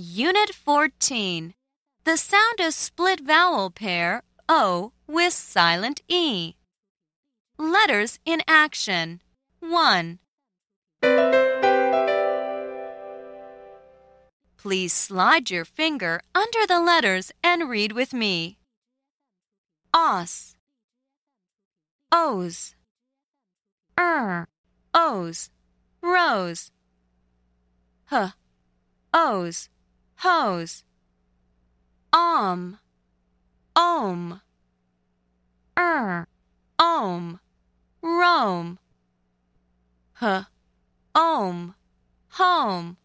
Unit 14. The sound of split vowel pair O with silent E. Letters in action. 1. Please slide your finger under the letters and read with me. Os. O's. Er. O's. Rose. H. O's. Hose. Om. Ohm. Er. Ohm. Rome. H. Ohm. Home.